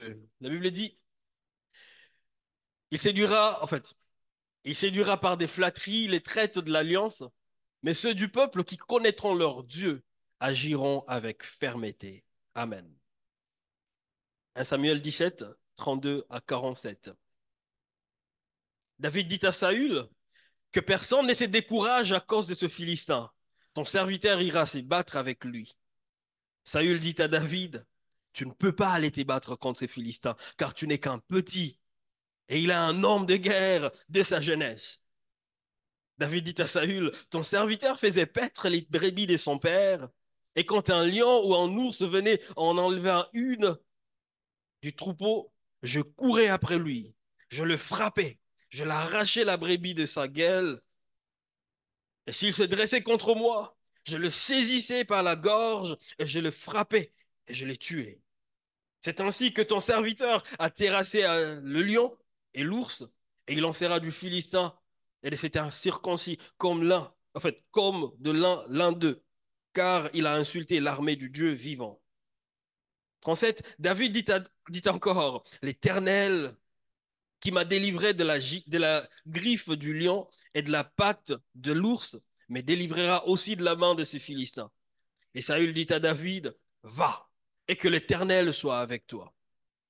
La Bible dit, il séduira, en fait, il séduira par des flatteries les traites de l'alliance, mais ceux du peuple qui connaîtront leur Dieu agiront avec fermeté. Amen. 1 Samuel 17, 32 à 47. David dit à Saül que personne ne se décourage à cause de ce Philistin. Ton serviteur ira se battre avec lui. Saül dit à David, tu ne peux pas aller te battre contre ces Philistins, car tu n'es qu'un petit, et il a un homme de guerre de sa jeunesse. David dit à Saül, ton serviteur faisait paître les brebis de son père, et quand un lion ou un ours venait en enlever une du troupeau, je courais après lui, je le frappais, je l'arrachais la brebis de sa gueule, et s'il se dressait contre moi, je le saisissais par la gorge, et je le frappais, et je l'ai tué. C'est ainsi que ton serviteur a terrassé euh, le lion et l'ours, et il en sera du Philistin et c'était un circoncis comme l'un, en fait, comme de l'un, d'eux, car il a insulté l'armée du Dieu vivant. 37, David dit, encore, l'Éternel qui m'a délivré de la, griffe du lion et de la patte de l'ours, me délivrera aussi de la main de ces Philistins. Et Saül dit à David, va, et que l'Éternel soit avec toi.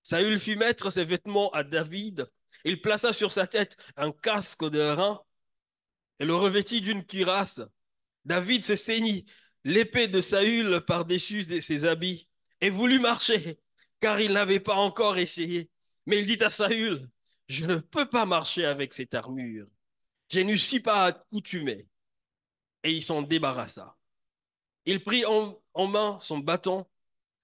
Saül fit mettre ses vêtements à David, il plaça sur sa tête un casque de rein et le revêtit d'une cuirasse. David se saignit l'épée de Saül par-dessus ses habits et voulut marcher, car il n'avait pas encore essayé. Mais il dit à Saül, je ne peux pas marcher avec cette armure. Je ne suis pas accoutumé. Et il s'en débarrassa. Il prit en, en main son bâton,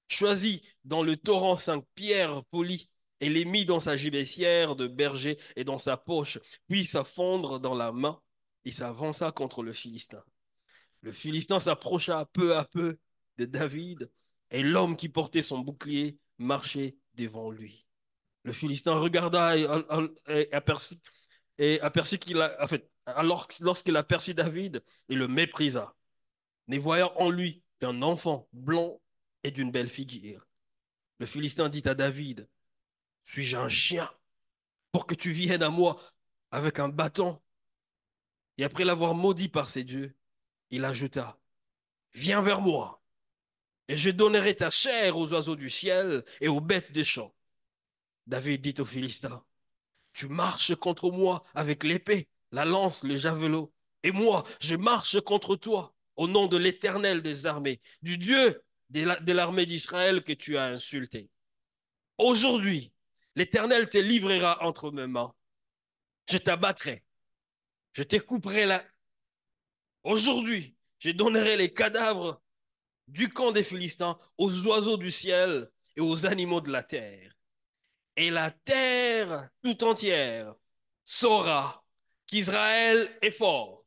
choisit dans le torrent cinq pierres polies et les mit dans sa gibecière de berger et dans sa poche, puis s'affondre dans la main il s'avança contre le Philistin. Le Philistin s'approcha peu à peu de David, et l'homme qui portait son bouclier marchait devant lui. Le Philistin regarda et, aperçut, et aperçut qu'il a, fait, alors lorsqu'il aperçut David, il le méprisa, ne voyant en lui qu'un enfant blond et d'une belle figure. Le Philistin dit à David, suis-je un chien pour que tu viennes à moi avec un bâton? Et après l'avoir maudit par ses dieux, il ajouta, Viens vers moi, et je donnerai ta chair aux oiseaux du ciel et aux bêtes des champs. David dit aux Philistins, Tu marches contre moi avec l'épée, la lance, le javelot, et moi, je marche contre toi au nom de l'Éternel des armées, du Dieu de l'armée d'Israël que tu as insulté. Aujourd'hui, l'Éternel te livrera entre mes mains. Je t'abattrai je te couperai là. Aujourd'hui, je donnerai les cadavres du camp des Philistins aux oiseaux du ciel et aux animaux de la terre. Et la terre tout entière saura qu'Israël est fort,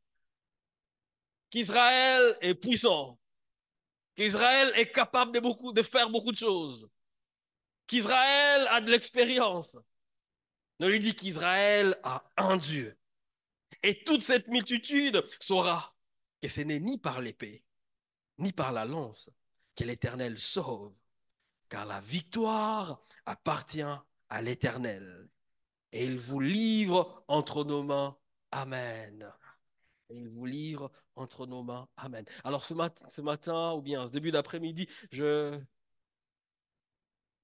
qu'Israël est puissant, qu'Israël est capable de, faire beaucoup de choses, qu'Israël a de l'expérience. Ne lui dit qu'Israël a un Dieu et toute cette multitude saura que ce n'est ni par l'épée, ni par la lance que l'Éternel sauve, car la victoire appartient à l'Éternel. Et il vous livre entre nos mains. Amen. Il vous livre entre nos mains. Amen. Alors ce, ce matin, ou bien ce début d'après-midi, je,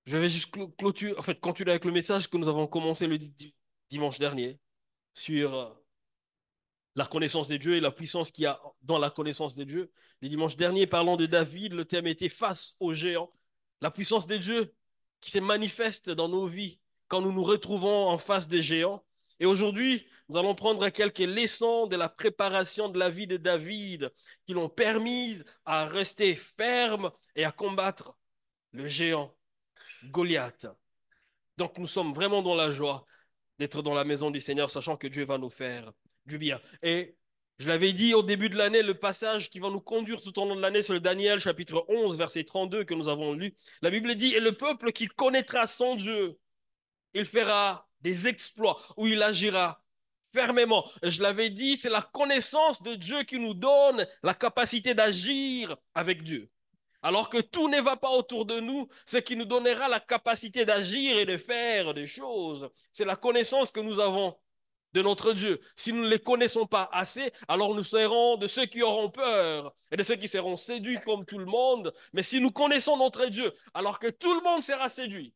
je vais juste clôturer, en fait, continuer avec le message que nous avons commencé le dimanche dernier sur la connaissance des dieux et la puissance qu'il y a dans la connaissance des dieux. Les dimanches derniers, parlant de David, le thème était face aux géants. La puissance des dieux qui se manifeste dans nos vies quand nous nous retrouvons en face des géants. Et aujourd'hui, nous allons prendre quelques leçons de la préparation de la vie de David qui l'ont permis à rester ferme et à combattre le géant Goliath. Donc nous sommes vraiment dans la joie d'être dans la maison du Seigneur, sachant que Dieu va nous faire du bien. Et je l'avais dit au début de l'année, le passage qui va nous conduire tout au long de l'année, c'est le Daniel chapitre 11, verset 32 que nous avons lu. La Bible dit, et le peuple qui connaîtra son Dieu, il fera des exploits, ou il agira fermement. Je l'avais dit, c'est la connaissance de Dieu qui nous donne la capacité d'agir avec Dieu. alors que tout ne va pas autour de nous, ce qui nous donnera la capacité d'agir et de faire des choses, c'est la connaissance que nous avons de notre Dieu. Si nous ne les connaissons pas assez, alors nous serons de ceux qui auront peur et de ceux qui seront séduits comme tout le monde. Mais si nous connaissons notre Dieu, alors que tout le monde sera séduit,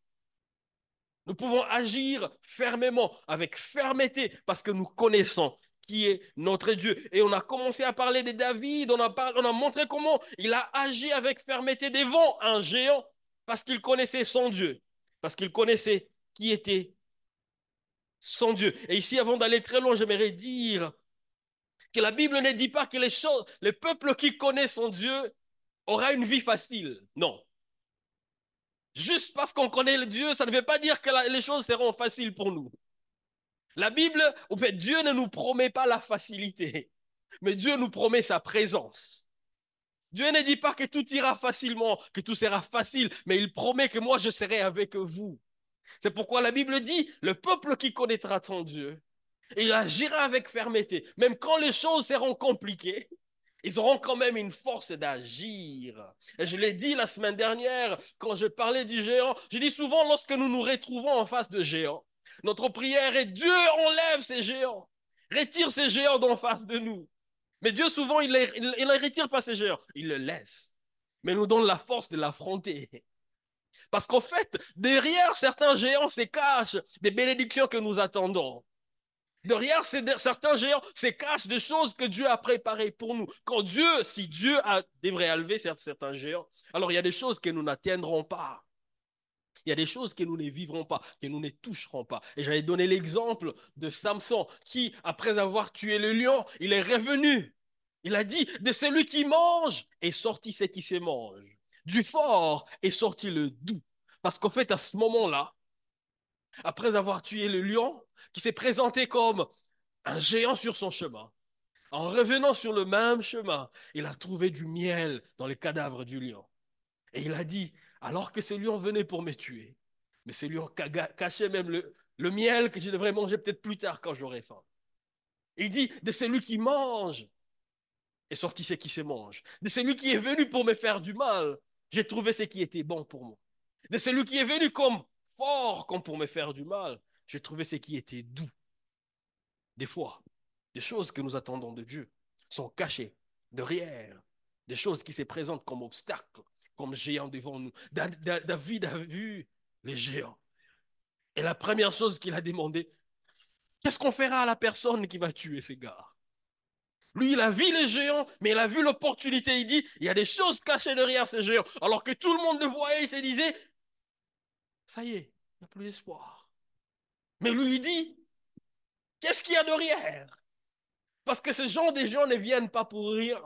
nous pouvons agir fermement, avec fermeté, parce que nous connaissons qui est notre Dieu. Et on a commencé à parler de David, on a, on a montré comment il a agi avec fermeté devant un géant, parce qu'il connaissait son Dieu, parce qu'il connaissait qui était son Dieu. Et ici, avant d'aller très loin, j'aimerais dire que la Bible ne dit pas que les choses, le peuple qui connaît son Dieu aura une vie facile. Non. Juste parce qu'on connaît Dieu, ça ne veut pas dire que les choses seront faciles pour nous. La Bible, en fait, Dieu ne nous promet pas la facilité, mais Dieu nous promet sa présence. Dieu ne dit pas que tout ira facilement, que tout sera facile, mais il promet que moi je serai avec vous. C'est pourquoi la Bible dit, le peuple qui connaîtra ton Dieu, il agira avec fermeté. Même quand les choses seront compliquées, ils auront quand même une force d'agir. Et je l'ai dit la semaine dernière, quand je parlais du géant, je dis souvent lorsque nous nous retrouvons en face de géants, notre prière est Dieu enlève ces géants, retire ces géants d'en face de nous. Mais Dieu souvent, il ne retire pas ces géants, il le laisse, mais nous donne la force de l'affronter. Parce qu'en fait, derrière certains géants se cachent des bénédictions que nous attendons. Derrière certains géants se cachent des choses que Dieu a préparées pour nous. Quand Dieu, si Dieu a, devrait enlever certains géants, alors il y a des choses que nous n'atteindrons pas. Il y a des choses que nous ne vivrons pas, que nous ne toucherons pas. Et j'avais donné l'exemple de Samson qui, après avoir tué le lion, il est revenu. Il a dit, de celui qui mange est sorti ce qui se mange du fort est sorti le doux. Parce qu'en fait, à ce moment-là, après avoir tué le lion, qui s'est présenté comme un géant sur son chemin, en revenant sur le même chemin, il a trouvé du miel dans les cadavres du lion. Et il a dit, alors que ce lion venait pour me tuer, mais ce lion cachait même le, le miel que je devrais manger peut-être plus tard quand j'aurai faim. Il dit, de celui qui mange est sorti ce qui se mange. De celui qui est venu pour me faire du mal j'ai trouvé ce qui était bon pour moi. De celui qui est venu comme fort comme pour me faire du mal, j'ai trouvé ce qui était doux. Des fois, des choses que nous attendons de Dieu sont cachées derrière, des choses qui se présentent comme obstacles, comme géants devant nous. David a vu les géants. Et la première chose qu'il a demandé, qu'est-ce qu'on fera à la personne qui va tuer ces gars? Lui, il a vu les géants, mais il a vu l'opportunité. Il dit, il y a des choses cachées derrière ces géants. Alors que tout le monde le voyait, il se disait, ça y est, il n'y a plus d'espoir. Mais lui, il dit, qu'est-ce qu'il y a derrière Parce que ce genre de gens ne viennent pas pour rien.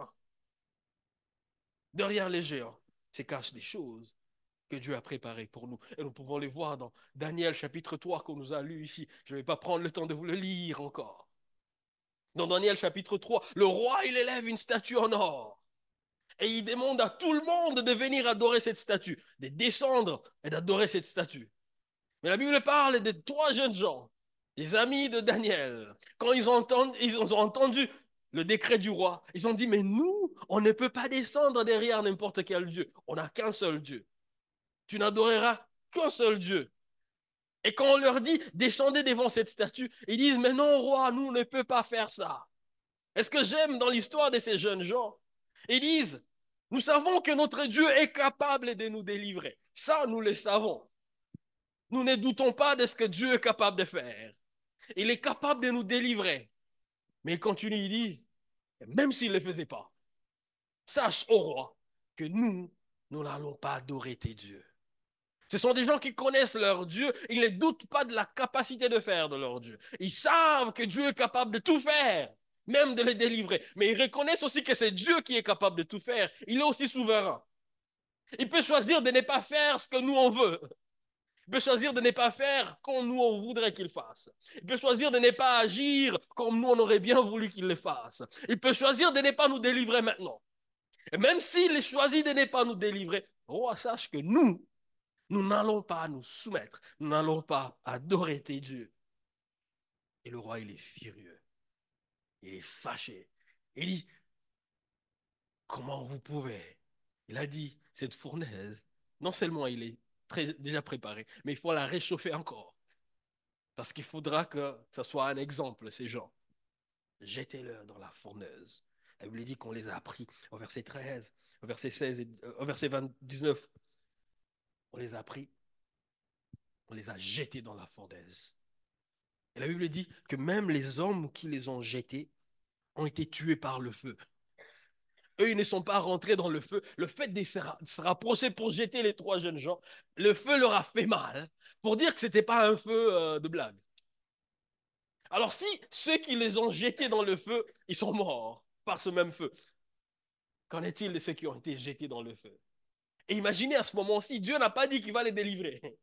Derrière les géants se cachent des choses que Dieu a préparées pour nous. Et nous pouvons les voir dans Daniel chapitre 3 qu'on nous a lu ici. Je ne vais pas prendre le temps de vous le lire encore. Dans Daniel chapitre 3, le roi, il élève une statue en or. Et il demande à tout le monde de venir adorer cette statue, de descendre et d'adorer cette statue. Mais la Bible parle de trois jeunes gens, des amis de Daniel. Quand ils ont entendu, ils ont entendu le décret du roi, ils ont dit, mais nous, on ne peut pas descendre derrière n'importe quel Dieu. On n'a qu'un seul Dieu. Tu n'adoreras qu'un seul Dieu. Et quand on leur dit descendez devant cette statue, ils disent mais non roi, nous ne peut pas faire ça. Est-ce que j'aime dans l'histoire de ces jeunes gens? Ils disent nous savons que notre Dieu est capable de nous délivrer. Ça, nous le savons. Nous ne doutons pas de ce que Dieu est capable de faire. Il est capable de nous délivrer. Mais il continue, il dit, même s'il ne le faisait pas, sache, au roi, que nous, nous n'allons pas adorer tes dieux. Ce sont des gens qui connaissent leur Dieu. Ils ne doutent pas de la capacité de faire de leur Dieu. Ils savent que Dieu est capable de tout faire, même de les délivrer. Mais ils reconnaissent aussi que c'est Dieu qui est capable de tout faire. Il est aussi souverain. Il peut choisir de ne pas faire ce que nous on veut. Il peut choisir de ne pas faire comme nous on voudrait qu'il fasse. Il peut choisir de ne pas agir comme nous on aurait bien voulu qu'il le fasse. Il peut choisir de ne pas nous délivrer maintenant. Et même s'il choisit de ne pas nous délivrer, roi, sache que nous, nous n'allons pas nous soumettre. Nous n'allons pas adorer tes dieux. Et le roi, il est furieux. Il est fâché. Il dit, comment vous pouvez? Il a dit, cette fournaise, non seulement il est déjà préparé, mais il faut la réchauffer encore. Parce qu'il faudra que ce soit un exemple, ces gens. Jetez-le dans la fourneuse. La Bible dit qu'on les a pris au verset 13, au verset 16, et, euh, au verset 19. On les a pris, on les a jetés dans la fournaise. Et la Bible dit que même les hommes qui les ont jetés ont été tués par le feu. Eux, ils ne sont pas rentrés dans le feu. Le fait de se rapprocher pour jeter les trois jeunes gens, le feu leur a fait mal pour dire que ce n'était pas un feu euh, de blague. Alors si ceux qui les ont jetés dans le feu, ils sont morts par ce même feu, qu'en est-il de ceux qui ont été jetés dans le feu? Et imaginez à ce moment-ci, Dieu n'a pas dit qu'il va les délivrer.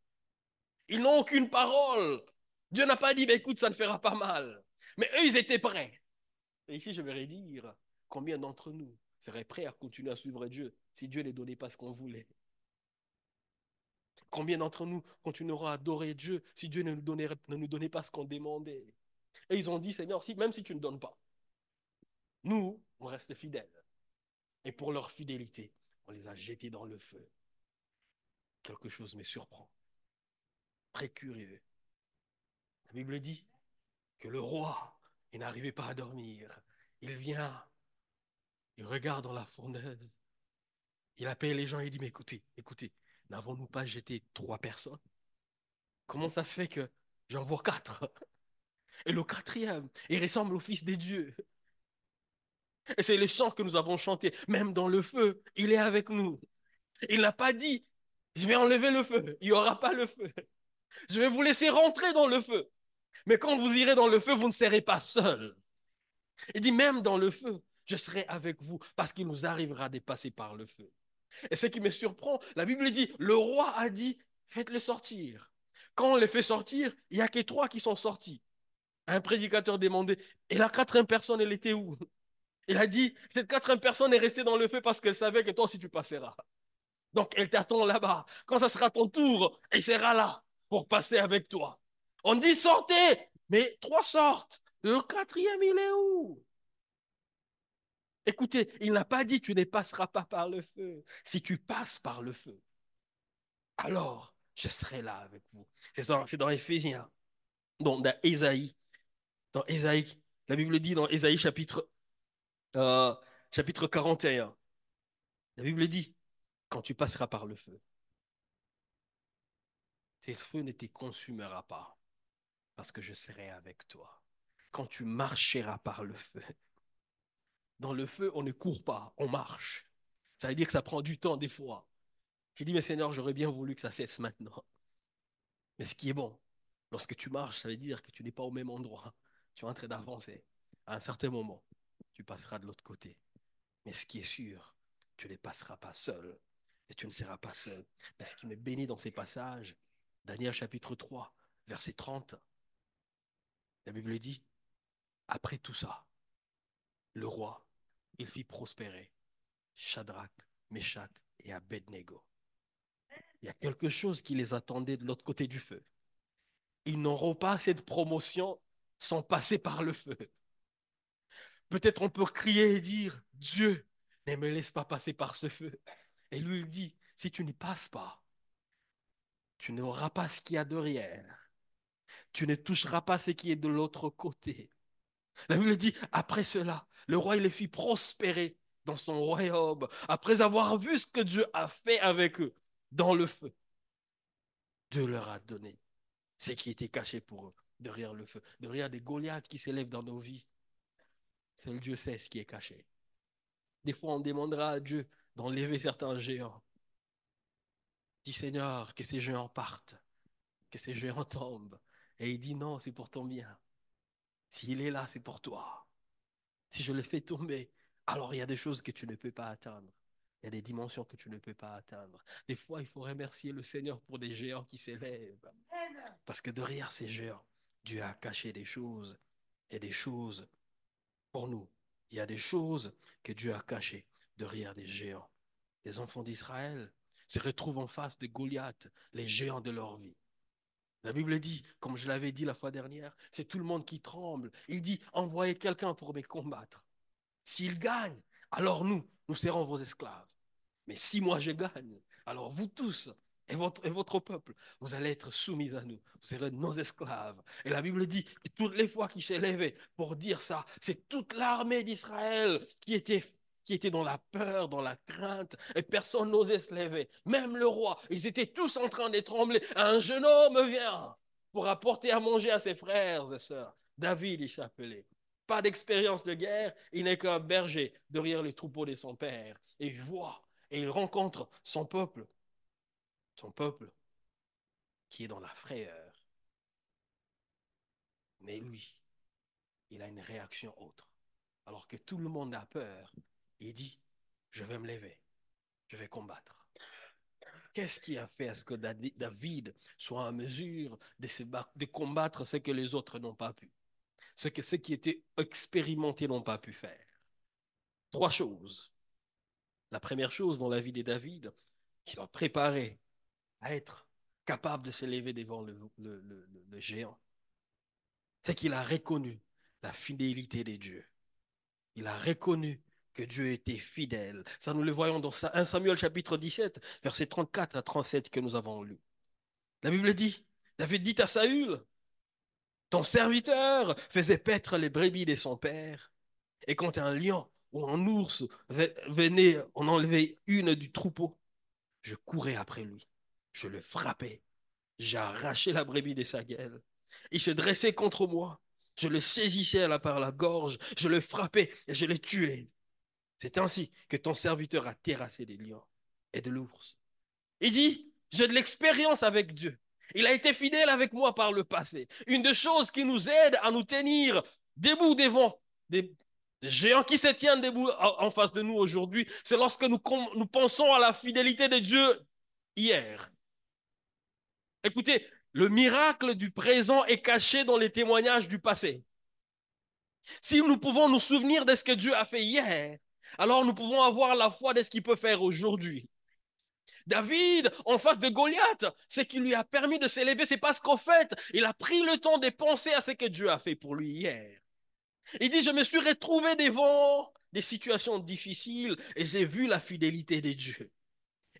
Ils n'ont aucune parole. Dieu n'a pas dit, bah, écoute, ça ne fera pas mal. Mais eux, ils étaient prêts. Et ici, je vais dire, combien d'entre nous seraient prêts à continuer à suivre Dieu si Dieu ne donnait pas ce qu'on voulait Combien d'entre nous continueront à adorer Dieu si Dieu ne nous donnait, pas ce qu'on demandait? Et ils ont dit, Seigneur, si, même si tu ne donnes pas, nous, on reste fidèles. Et pour leur fidélité, on les a jetés dans le feu. Quelque chose me surprend. Très curieux. La Bible dit que le roi, n'arrivait pas à dormir. Il vient, il regarde dans la fourneuse. Il appelle les gens et il dit, mais écoutez, écoutez, n'avons-nous pas jeté trois personnes? Comment ça se fait que j'en vois quatre? Et le quatrième, il ressemble au Fils des dieux. Et c'est le chant que nous avons chanté. Même dans le feu, il est avec nous. Il n'a pas dit, je vais enlever le feu. Il n'y aura pas le feu. Je vais vous laisser rentrer dans le feu. Mais quand vous irez dans le feu, vous ne serez pas seul. Il dit, même dans le feu, je serai avec vous parce qu'il nous arrivera de passer par le feu. Et ce qui me surprend, la Bible dit, le roi a dit, faites-le sortir. Quand on les fait sortir, il n'y a que trois qui sont sortis. Un prédicateur demandait, et la quatrième personne, elle était où? Il a dit, cette quatrième personne est restée dans le feu parce qu'elle savait que toi aussi tu passeras. Donc elle t'attend là-bas. Quand ça sera ton tour, elle sera là pour passer avec toi. On dit sortez, mais trois sortent. Le quatrième, il est où? Écoutez, il n'a pas dit tu ne passeras pas par le feu. Si tu passes par le feu, alors je serai là avec vous. C'est dans, dans Éphésiens, dans, Ésaïe. Dans Ésaïe, la Bible dit dans Ésaïe chapitre, euh, chapitre 41, la Bible dit, quand tu passeras par le feu, ce feu ne te consumera pas, parce que je serai avec toi. Quand tu marcheras par le feu, dans le feu, on ne court pas, on marche. Ça veut dire que ça prend du temps des fois. J'ai dit, mais Seigneur, j'aurais bien voulu que ça cesse maintenant. Mais ce qui est bon, lorsque tu marches, ça veut dire que tu n'es pas au même endroit. Tu es en train d'avancer. À un certain moment, tu passeras de l'autre côté. Mais ce qui est sûr, tu ne passeras pas seul. Et tu ne seras pas seul. Mais ce qui me bénit dans ces passages, Daniel chapitre 3, verset 30, la Bible dit, après tout ça, le roi il fit prospérer Shadrach, Meshach et Abednego. Il y a quelque chose qui les attendait de l'autre côté du feu. Ils n'auront pas cette promotion sans passer par le feu. Peut-être on peut crier et dire, Dieu, ne me laisse pas passer par ce feu. Et lui, il dit, si tu n'y passes pas, tu n'auras pas ce qu'il y a derrière. Tu ne toucheras pas ce qui est de l'autre côté. La Bible dit, après cela, le roi, les fit prospérer dans son royaume, après avoir vu ce que Dieu a fait avec eux dans le feu. Dieu leur a donné ce qui était caché pour eux, derrière le feu, derrière des Goliaths qui s'élèvent dans nos vies. Seul Dieu sait ce qui est caché. Des fois, on demandera à Dieu d'enlever certains géants. Dis Seigneur, que ces géants partent, que ces géants tombent. Et il dit non, c'est pour ton bien. S'il est là, c'est pour toi. Si je le fais tomber, alors il y a des choses que tu ne peux pas atteindre. Il y a des dimensions que tu ne peux pas atteindre. Des fois, il faut remercier le Seigneur pour des géants qui s'élèvent. Parce que derrière ces géants, Dieu a caché des choses et des choses pour nous. Il y a des choses que Dieu a cachées derrière des géants. Les enfants d'Israël se retrouvent en face de Goliath, les géants de leur vie. La Bible dit, comme je l'avais dit la fois dernière, c'est tout le monde qui tremble. Il dit, envoyez quelqu'un pour me combattre. S'il gagne, alors nous, nous serons vos esclaves. Mais si moi je gagne, alors vous tous et votre, peuple, vous allez être soumis à nous. Vous serez nos esclaves. Et la Bible dit que toutes les fois qu'il s'est levé pour dire ça, c'est toute l'armée d'Israël qui était qui était dans la peur, dans la crainte, et personne n'osait se lever. Même le roi, ils étaient tous en train de trembler. Un jeune homme vient pour apporter à manger à ses frères et sœurs. David, il s'appelait. Pas d'expérience de guerre, il n'est qu'un berger derrière les troupeaux de son père. Et il voit, et il rencontre son peuple, son peuple qui est dans la frayeur. Mais lui, il a une réaction autre. Alors que tout le monde a peur, il dit, je vais me lever, je vais combattre. Qu'est-ce qui a fait à ce que David soit en mesure de, combattre ce que les autres n'ont pas pu, ce que ceux qui étaient expérimentés n'ont pas pu faire Trois choses. La première chose dans la vie de David, qu'il a préparé à être capable de s'élever devant le, le géant, c'est qu'il a reconnu la fidélité des dieux. Il a reconnu Dieu était fidèle. Ça, nous le voyons dans 1 Samuel chapitre 17, versets 34 à 37 que nous avons lu. La Bible dit, David dit à Saül, ton serviteur faisait paître les brebis de son père, et quand un lion ou un ours venait en enlever une du troupeau, je courais après lui, je le frappais, j'arrachais la brebis de sa gueule. Il se dressait contre moi, je le saisissais par la gorge, je le frappais et je le tuais. C'est ainsi que ton serviteur a terrassé des lions et de l'ours. Il dit, j'ai de l'expérience avec Dieu. Il a été fidèle avec moi par le passé. Une des choses qui nous aide à nous tenir debout devant des, géants qui se tiennent debout en face de nous aujourd'hui, c'est lorsque nous, nous pensons à la fidélité de Dieu hier. Écoutez, le miracle du présent est caché dans les témoignages du passé. Si nous pouvons nous souvenir de ce que Dieu a fait hier, alors nous pouvons avoir la foi de ce qu'il peut faire aujourd'hui. David, en face de Goliath, ce qui lui a permis de s'élever, c'est parce qu'en fait, il a pris le temps de penser à ce que Dieu a fait pour lui hier. Il dit, je me suis retrouvé devant des situations difficiles et j'ai vu la fidélité de Dieu.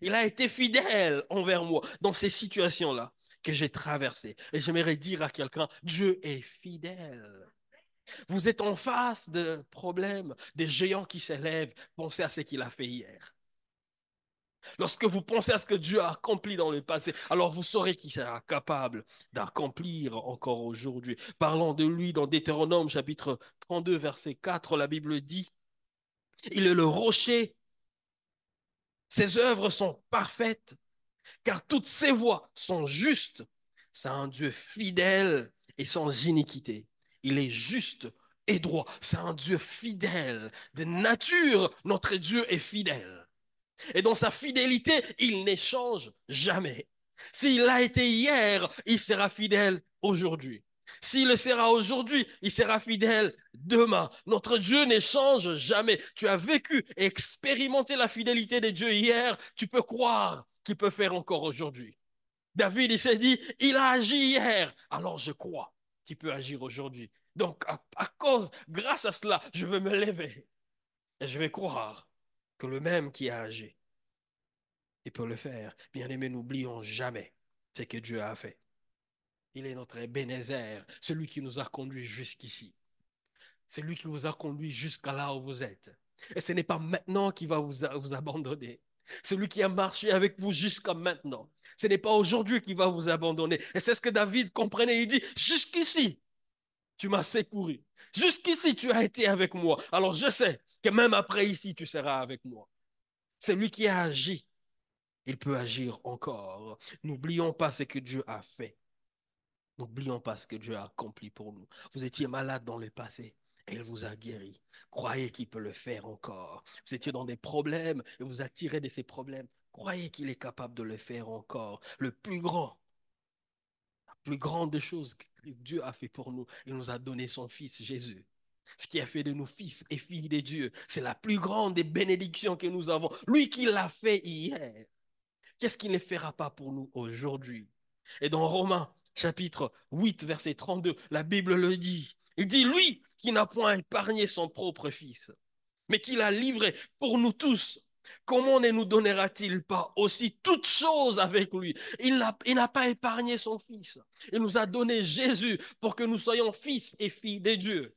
Il a été fidèle envers moi dans ces situations-là que j'ai traversées. Et j'aimerais dire à quelqu'un, Dieu est fidèle. Vous êtes en face de problèmes, des géants qui s'élèvent. Pensez à ce qu'il a fait hier. Lorsque vous pensez à ce que Dieu a accompli dans le passé, alors vous saurez qu'il sera capable d'accomplir encore aujourd'hui. Parlant de lui dans Deutéronome chapitre 32 verset 4, la Bible dit, il est le rocher, ses œuvres sont parfaites, car toutes ses voies sont justes. C'est un Dieu fidèle et sans iniquité. Il est juste et droit. C'est un Dieu fidèle. De nature, notre Dieu est fidèle. Et dans sa fidélité, il n'échange jamais. S'il a été hier, il sera fidèle aujourd'hui. S'il le sera aujourd'hui, il sera fidèle demain. Notre Dieu n'échange jamais. Tu as vécu et expérimenté la fidélité de Dieu hier, tu peux croire qu'il peut faire encore aujourd'hui. David, il s'est dit, il a agi hier, alors je crois qui peut agir aujourd'hui. Donc, à, cause, grâce à cela, je vais me lever et je vais croire que le même qui a agi, il peut le faire. Bien aimé, n'oublions jamais ce que Dieu a fait. Il est notre Bénézer, celui qui nous a conduits jusqu'ici. C'est lui qui vous a conduit jusqu'à là où vous êtes. Et ce n'est pas maintenant qu'il va vous, vous abandonner. Celui qui a marché avec vous jusqu'à maintenant. Ce n'est pas aujourd'hui qu'il va vous abandonner. Et c'est ce que David comprenait. Il dit, jusqu'ici, tu m'as secouru. Jusqu'ici, tu as été avec moi. Alors je sais que même après ici, tu seras avec moi. C'est lui qui a agi. Il peut agir encore. N'oublions pas ce que Dieu a fait. N'oublions pas ce que Dieu a accompli pour nous. Vous étiez malade dans le passé il vous a guéri. Croyez qu'il peut le faire encore. Vous étiez dans des problèmes et vous a tiré de ces problèmes. Croyez qu'il est capable de le faire encore. Le plus grand, la plus grande chose que Dieu a fait pour nous, il nous a donné son Fils Jésus. Ce qui a fait de nous fils et filles de Dieu, c'est la plus grande des bénédictions que nous avons. Lui qui l'a fait hier, qu'est-ce qu'il ne fera pas pour nous aujourd'hui? Et dans Romains chapitre 8, verset 32, la Bible le dit. Il dit, lui qui n'a point épargné son propre fils, mais qui l'a livré pour nous tous comment ne nous donnera-t-il pas aussi toutes choses avec lui? Il n'a pas épargné son Fils. Il nous a donné Jésus pour que nous soyons fils et filles de Dieu.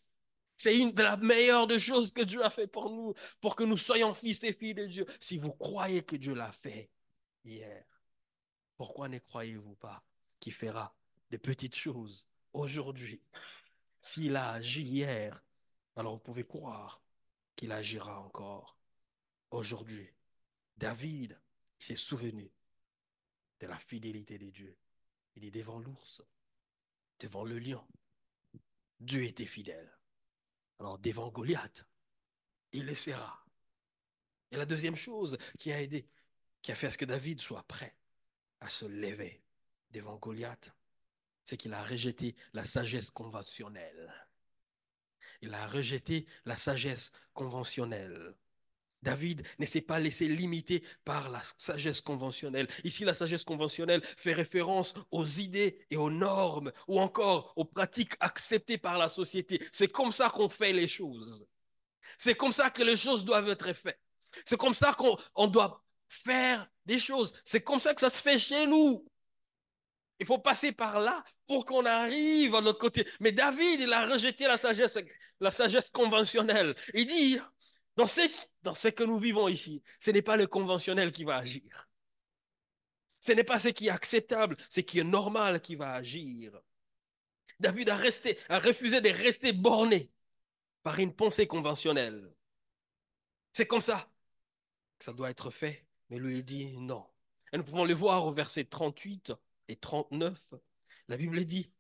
C'est une de la meilleures des choses que Dieu a fait pour nous, pour que nous soyons fils et filles de Dieu. Si vous croyez que Dieu l'a fait hier, pourquoi ne croyez-vous pas qu'il fera des petites choses aujourd'hui? S'il a agi hier, alors vous pouvez croire qu'il agira encore aujourd'hui. David s'est souvenu de la fidélité de Dieu. Il est devant l'ours, devant le lion. Dieu était fidèle. Alors devant Goliath, il le sera. Et la deuxième chose qui a aidé, qui a fait à ce que David soit prêt à se lever devant Goliath, c'est qu'il a rejeté la sagesse conventionnelle. Il a rejeté la sagesse conventionnelle. David ne s'est pas laissé limiter par la sagesse conventionnelle. Ici, la sagesse conventionnelle fait référence aux idées et aux normes ou encore aux pratiques acceptées par la société. C'est comme ça qu'on fait les choses. C'est comme ça que les choses doivent être faites. C'est comme ça qu'on doit faire des choses. C'est comme ça que ça se fait chez nous. Il faut passer par là pour qu'on arrive à l'autre côté. Mais David, il a rejeté la sagesse, conventionnelle. Il dit, dans ce, que nous vivons ici, ce n'est pas le conventionnel qui va agir. Ce n'est pas ce qui est acceptable, ce qui est normal qui va agir. David a, a refusé de rester borné par une pensée conventionnelle. C'est comme ça que ça doit être fait. Mais lui, il dit non. Et nous pouvons le voir au verset 38 et 39, la Bible dit,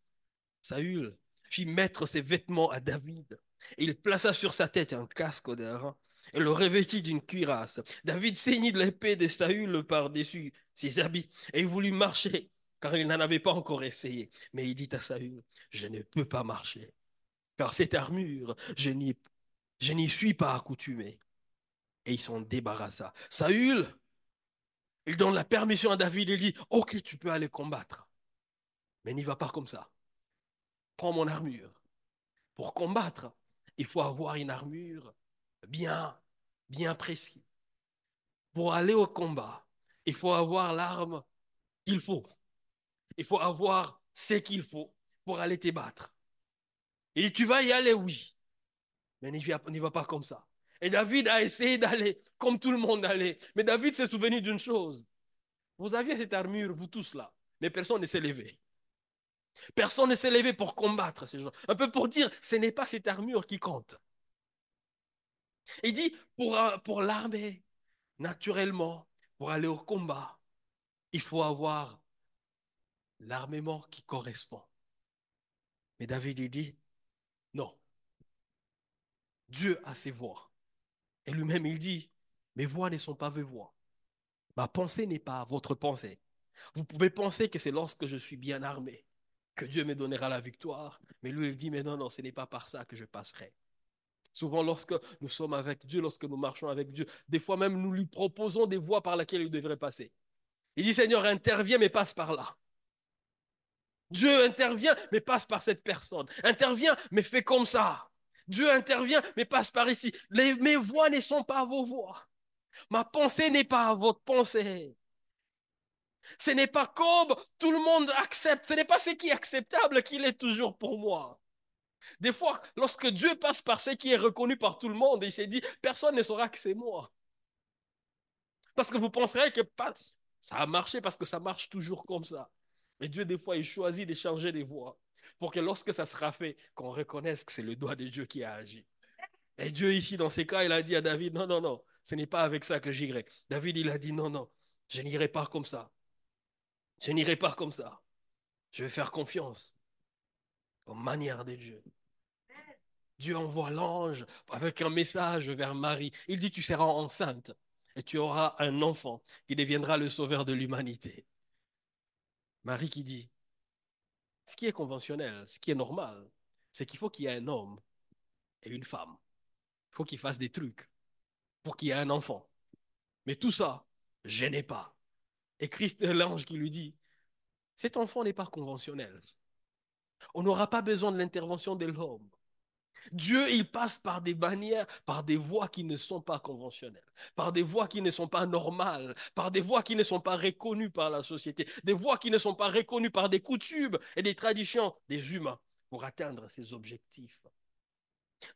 Saül fit mettre ses vêtements à David, et il plaça sur sa tête un casque d'airain, et le revêtit d'une cuirasse. David saignit l'épée de Saül par-dessus ses habits, et il voulut marcher, car il n'en avait pas encore essayé. Mais il dit à Saül, je ne peux pas marcher, car cette armure, je n'y suis pas accoutumé. Et il s'en débarrassa. Saül il donne la permission à David, il dit, ok, tu peux aller combattre. Mais n'y va pas comme ça. Prends mon armure. Pour combattre, il faut avoir une armure bien, bien précise. Pour aller au combat, il faut avoir l'arme qu'il faut. Il faut avoir ce qu'il faut pour aller te battre. Et tu vas y aller, oui. Mais n'y va, pas comme ça. Et David a essayé d'aller comme tout le monde allait. Mais David s'est souvenu d'une chose. Vous aviez cette armure, vous tous là, mais personne ne s'est levé. Personne ne s'est levé pour combattre ces gens. Un peu pour dire, ce n'est pas cette armure qui compte. Il dit, pour, pour l'armée, naturellement, pour aller au combat, il faut avoir l'armement qui correspond. Mais David, il dit, non. Dieu a ses voix. Et lui-même, il dit, mes voix ne sont pas vos voix. Ma pensée n'est pas votre pensée. Vous pouvez penser que c'est lorsque je suis bien armé que Dieu me donnera la victoire. Mais lui, il dit, mais non, non, ce n'est pas par ça que je passerai. Souvent, lorsque nous sommes avec Dieu, lorsque nous marchons avec Dieu, des fois même, nous lui proposons des voies par lesquelles il devrait passer. Il dit, Seigneur, interviens, mais passe par là. Dieu intervient, mais passe par cette personne. Intervient, mais fais comme ça. Dieu intervient, mais passe par ici. mes voix ne sont pas vos voix. Ma pensée n'est pas votre pensée. Ce n'est pas comme tout le monde accepte. Ce n'est pas ce qui est acceptable qu'il est toujours pour moi. Des fois, lorsque Dieu passe par ce qui est reconnu par tout le monde, il s'est dit, personne ne saura que c'est moi. Parce que vous penserez que ça a marché parce que ça marche toujours comme ça. Mais Dieu, des fois, il choisit de changer des voies pour que lorsque ça sera fait, qu'on reconnaisse que c'est le doigt de Dieu qui a agi. Et Dieu ici, dans ces cas, il a dit à David, non, non, non, ce n'est pas avec ça que j'irai. David, il a dit, non, non, je n'irai pas comme ça. Je n'irai pas comme ça. Je vais faire confiance aux manières de Dieu. Dieu envoie l'ange avec un message vers Marie. Il dit, tu seras enceinte et tu auras un enfant qui deviendra le sauveur de l'humanité. Marie qui dit, ce qui est conventionnel, ce qui est normal, c'est qu'il faut qu'il y ait un homme et une femme. Il faut qu'ils fassent des trucs pour qu'il y ait un enfant. Mais tout ça, je n'ai pas. Et Christ, l'ange qui lui dit, cet enfant n'est pas conventionnel. On n'aura pas besoin de l'intervention de l'homme. Dieu, il passe par des manières, par des voies qui ne sont pas conventionnelles, par des voies qui ne sont pas normales, par des voies qui ne sont pas reconnues par la société, des voies qui ne sont pas reconnues par des coutumes et des traditions des humains pour atteindre ses objectifs.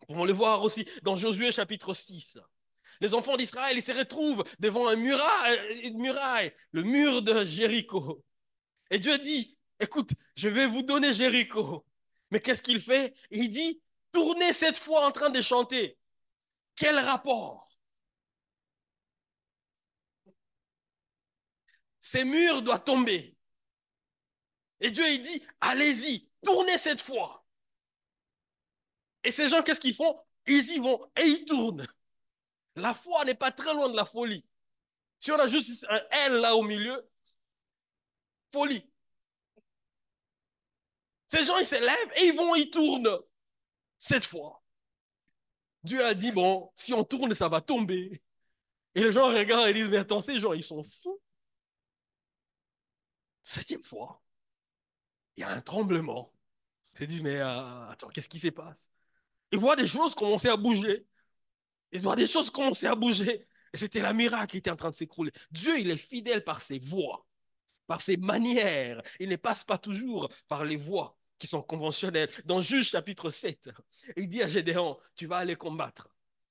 Nous pouvons le voir aussi dans Josué chapitre 6. Les enfants d'Israël, ils se retrouvent devant un muraille, une muraille, le mur de Jéricho. Et Dieu dit, écoute, je vais vous donner Jéricho. Mais qu'est-ce qu'il fait? Il dit, tournez cette fois en train de chanter. Quel rapport? Ces murs doivent tomber. Et Dieu, il dit, allez-y, tournez cette fois. Et ces gens, qu'est-ce qu'ils font? Ils y vont et ils tournent. La foi n'est pas très loin de la folie. Si on a juste un L là au milieu, folie. Ces gens, ils s'élèvent et ils vont, ils tournent. Cette fois. Dieu a dit, bon, si on tourne, ça va tomber. Et les gens regardent et disent, mais attends, ces gens, ils sont fous. Septième fois, il y a un tremblement. Ils se disent, mais euh, attends, qu'est-ce qui se passe? Ils voient des choses commencer à bouger. Ils voient des choses commencer à bouger. Et c'était la miracle qui était en train de s'écrouler. Dieu, il est fidèle par ses voies, par ses manières. Il ne passe pas toujours par les voies qui sont conventionnelles. Dans Juge chapitre 7, il dit à Gédéon, tu vas aller combattre.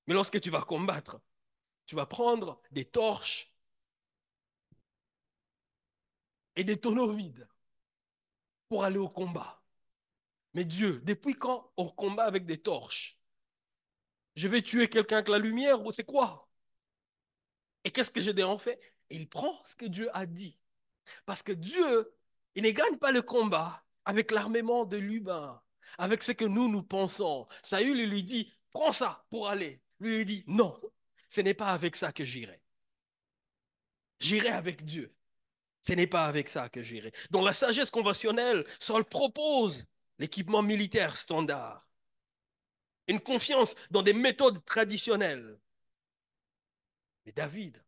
Mais lorsque tu vas combattre, tu vas prendre des torches et des tonneaux vides pour aller au combat. Mais Dieu, depuis quand on combat avec des torches? Je vais tuer quelqu'un avec la lumière ou c'est quoi? Et qu'est-ce que Gédéon fait? Il prend ce que Dieu a dit. Parce que Dieu, il ne gagne pas le combat avec l'armement de l'humain, avec ce que nous, nous pensons. Saül lui dit, prends ça pour aller. Lui, il dit, non, ce n'est pas avec ça que j'irai. J'irai avec Dieu. Ce n'est pas avec ça que j'irai. Dans la sagesse conventionnelle, Saul propose l'équipement militaire standard. Une confiance dans des méthodes traditionnelles. Mais David,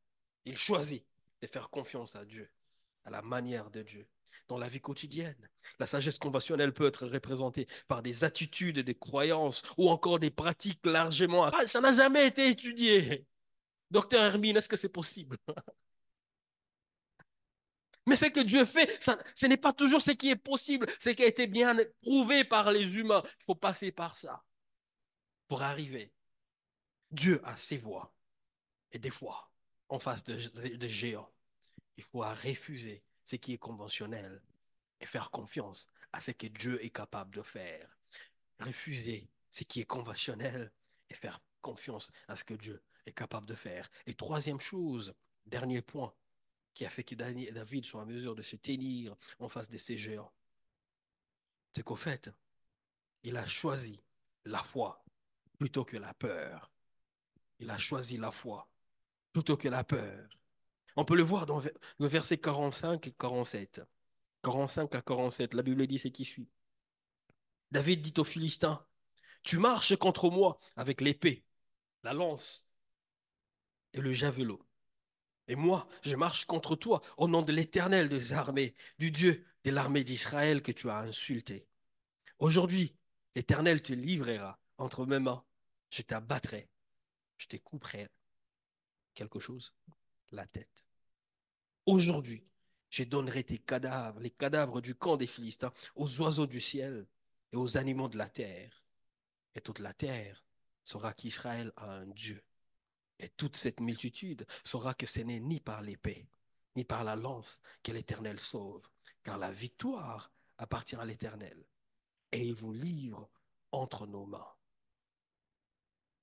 il choisit de faire confiance à Dieu, à la manière de Dieu dans la vie quotidienne. La sagesse conventionnelle peut être représentée par des attitudes, des croyances ou encore des pratiques largement... Ah, ça n'a jamais été étudié. Docteur Hermine, est-ce que c'est possible? Mais ce que Dieu fait, ce n'est pas toujours ce qui est possible, ce qui a été bien prouvé par les humains. Il faut passer par ça pour arriver. Dieu a ses voies. Et des fois, en face de, de géants, il faut refuser ce qui est conventionnel et faire confiance à ce que Dieu est capable de faire. Refuser ce qui est conventionnel et faire confiance à ce que Dieu est capable de faire. Et troisième chose, dernier point qui a fait que David soit en mesure de se tenir en face de ces géants, c'est qu'au fait, il a choisi la foi plutôt que la peur. Il a choisi la foi plutôt que la peur. On peut le voir dans le verset 45 et 47. 45 à 47, la Bible dit ce qui suit. David dit aux Philistins, tu marches contre moi avec l'épée, la lance et le javelot. Et moi, je marche contre toi au nom de l'Éternel des armées, du Dieu de l'armée d'Israël que tu as insulté. Aujourd'hui, l'Éternel te livrera entre mes mains. Je t'abattrai, je te couperai quelque chose, la tête. Aujourd'hui, je donnerai tes cadavres, les cadavres du camp des Philistins, aux oiseaux du ciel et aux animaux de la terre. Et toute la terre saura qu'Israël a un Dieu. Et toute cette multitude saura que ce n'est ni par l'épée, ni par la lance que l'Éternel sauve, car la victoire appartient à l'Éternel. Et il vous livre entre nos mains.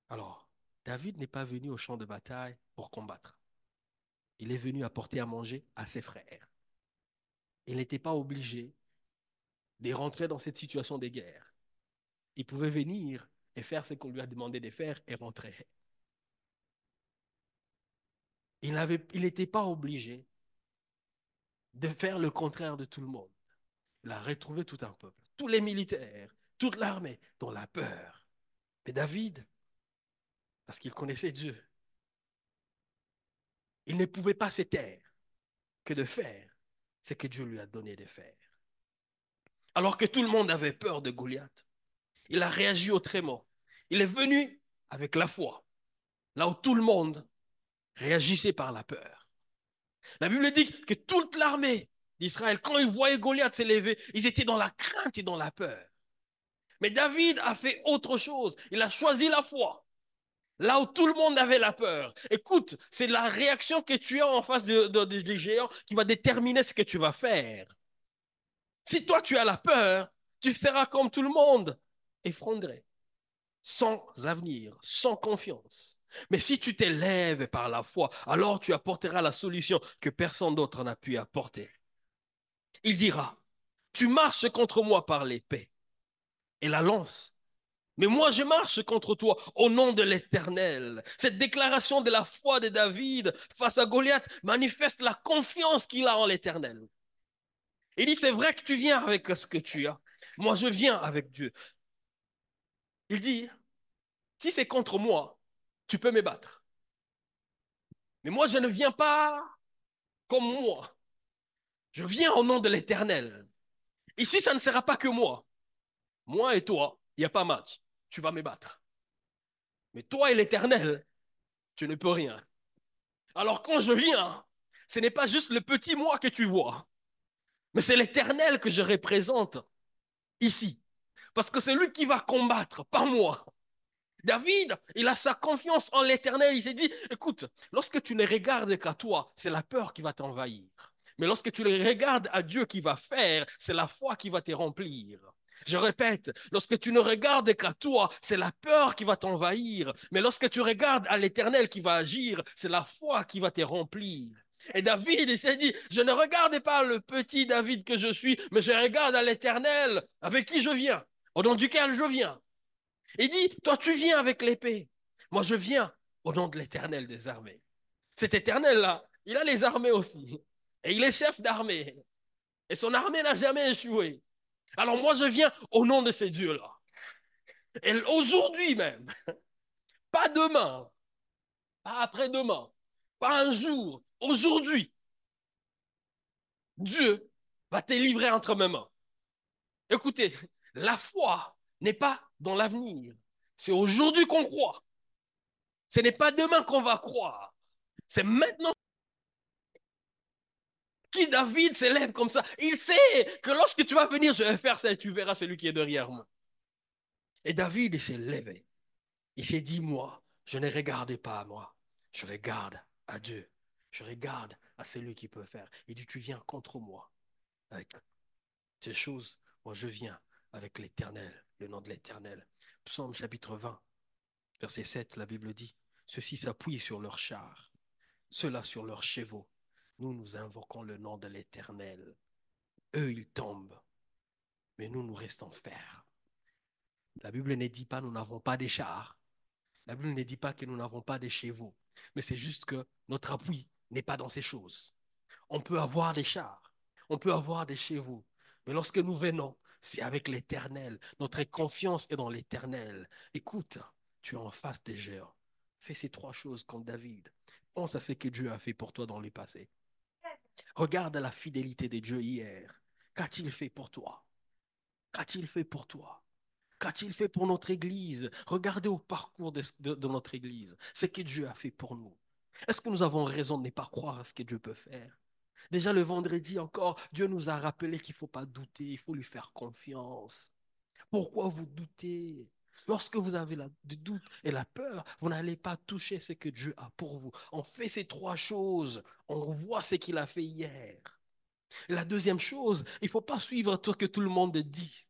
Alors, David n'est pas venu au champ de bataille pour combattre il est venu apporter à manger à ses frères. Il n'était pas obligé de rentrer dans cette situation de guerre. Il pouvait venir et faire ce qu'on lui a demandé de faire et rentrer. Il n'était pas obligé de faire le contraire de tout le monde. Il a retrouvé tout un peuple, tous les militaires, toute l'armée, dans la peur. Mais David, parce qu'il connaissait Dieu, il ne pouvait pas se taire que de faire ce que Dieu lui a donné de faire. Alors que tout le monde avait peur de Goliath, il a réagi autrement. Il est venu avec la foi, là où tout le monde réagissait par la peur. La Bible dit que toute l'armée d'Israël, quand ils voyaient Goliath s'élever, ils étaient dans la crainte et dans la peur. Mais David a fait autre chose. Il a choisi la foi. Là où tout le monde avait la peur. Écoute, c'est la réaction que tu as en face des de, géants qui va déterminer ce que tu vas faire. Si toi tu as la peur, tu seras comme tout le monde, effondré, sans avenir, sans confiance. Mais si tu t'élèves par la foi, alors tu apporteras la solution que personne d'autre n'a pu apporter. Il dira, tu marches contre moi par l'épée et la lance mais moi, je marche contre toi au nom de l'Éternel. Cette déclaration de la foi de David face à Goliath manifeste la confiance qu'il a en l'Éternel. Il dit, c'est vrai que tu viens avec ce que tu as. Moi, je viens avec Dieu. Il dit, si c'est contre moi, tu peux me battre. Mais moi, je ne viens pas comme moi. Je viens au nom de l'Éternel. Ici, ça ne sera pas que moi. Moi et toi, il n'y a pas match tu vas me battre. Mais toi et l'Éternel, tu ne peux rien. Alors quand je viens, ce n'est pas juste le petit moi que tu vois, mais c'est l'Éternel que je représente ici. Parce que c'est lui qui va combattre, pas moi. David, il a sa confiance en l'Éternel. Il s'est dit, écoute, lorsque tu ne regardes qu'à toi, c'est la peur qui va t'envahir. Mais lorsque tu le regardes à Dieu qui va faire, c'est la foi qui va te remplir. Je répète, lorsque tu ne regardes qu'à toi, c'est la peur qui va t'envahir. Mais lorsque tu regardes à l'Éternel qui va agir, c'est la foi qui va te remplir. Et David, il s'est dit, je ne regarde pas le petit David que je suis, mais je regarde à l'Éternel avec qui je viens, au nom duquel je viens. Il dit, toi tu viens avec l'épée, moi je viens au nom de l'Éternel des armées. Cet Éternel-là, il a les armées aussi. Et il est chef d'armée. Et son armée n'a jamais échoué. Alors moi, je viens au nom de ces dieux-là. Et aujourd'hui même, pas demain, pas après-demain, pas un jour, aujourd'hui, Dieu va te livrer entre mes mains. Écoutez, la foi n'est pas dans l'avenir. C'est aujourd'hui qu'on croit. Ce n'est pas demain qu'on va croire. C'est maintenant qui David s'élève comme ça. Il sait que lorsque tu vas venir, je vais faire ça et tu verras celui qui est derrière moi. Et David, s'est levé. Il s'est dit, moi, je ne regarde pas à moi. Je regarde à Dieu. Je regarde à celui qui peut faire. Il dit, tu viens contre moi avec ces choses. Moi, je viens avec l'éternel, le nom de l'éternel. Psaume chapitre 20, verset 7, la Bible dit, ceux-ci s'appuient sur leurs chars, ceux-là sur leurs chevaux nous, nous invoquons le nom de l'Éternel. Eux, ils tombent, mais nous, nous restons fermes. La Bible ne dit pas nous n'avons pas des chars. La Bible ne dit pas que nous n'avons pas des chevaux. Mais c'est juste que notre appui n'est pas dans ces choses. On peut avoir des chars, on peut avoir des chevaux. Mais lorsque nous venons, c'est avec l'Éternel. Notre confiance est dans l'Éternel. Écoute, tu es en face des géants. Fais ces trois choses comme David. Pense à ce que Dieu a fait pour toi dans le passé. Regarde la fidélité de Dieu hier. Qu'a-t-il fait pour toi? Qu'a-t-il fait pour toi? Qu'a-t-il fait pour notre Église? Regardez au parcours de, notre Église. Ce que Dieu a fait pour nous. Est-ce que nous avons raison de ne pas croire à ce que Dieu peut faire? Déjà le vendredi encore, Dieu nous a rappelé qu'il ne faut pas douter, il faut lui faire confiance. Pourquoi vous doutez? Lorsque vous avez le doute et la peur, vous n'allez pas toucher ce que Dieu a pour vous. On fait ces trois choses. On voit ce qu'il a fait hier. la deuxième chose, il ne faut pas suivre ce que tout le monde dit.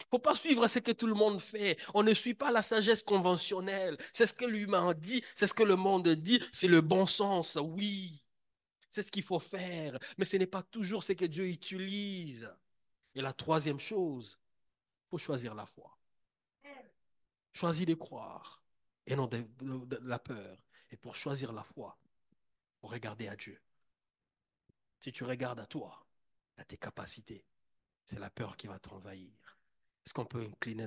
Il ne faut pas suivre ce que tout le monde fait. On ne suit pas la sagesse conventionnelle. C'est ce que l'humain dit, c'est ce que le monde dit, c'est le bon sens, oui. C'est ce qu'il faut faire, mais ce n'est pas toujours ce que Dieu utilise. Et la troisième chose, il faut choisir la foi. Choisis de croire et non de, la peur. Et pour choisir la foi, pour regarder à Dieu. Si tu regardes à toi, à tes capacités, c'est la peur qui va t'envahir. Est-ce qu'on peut incliner nos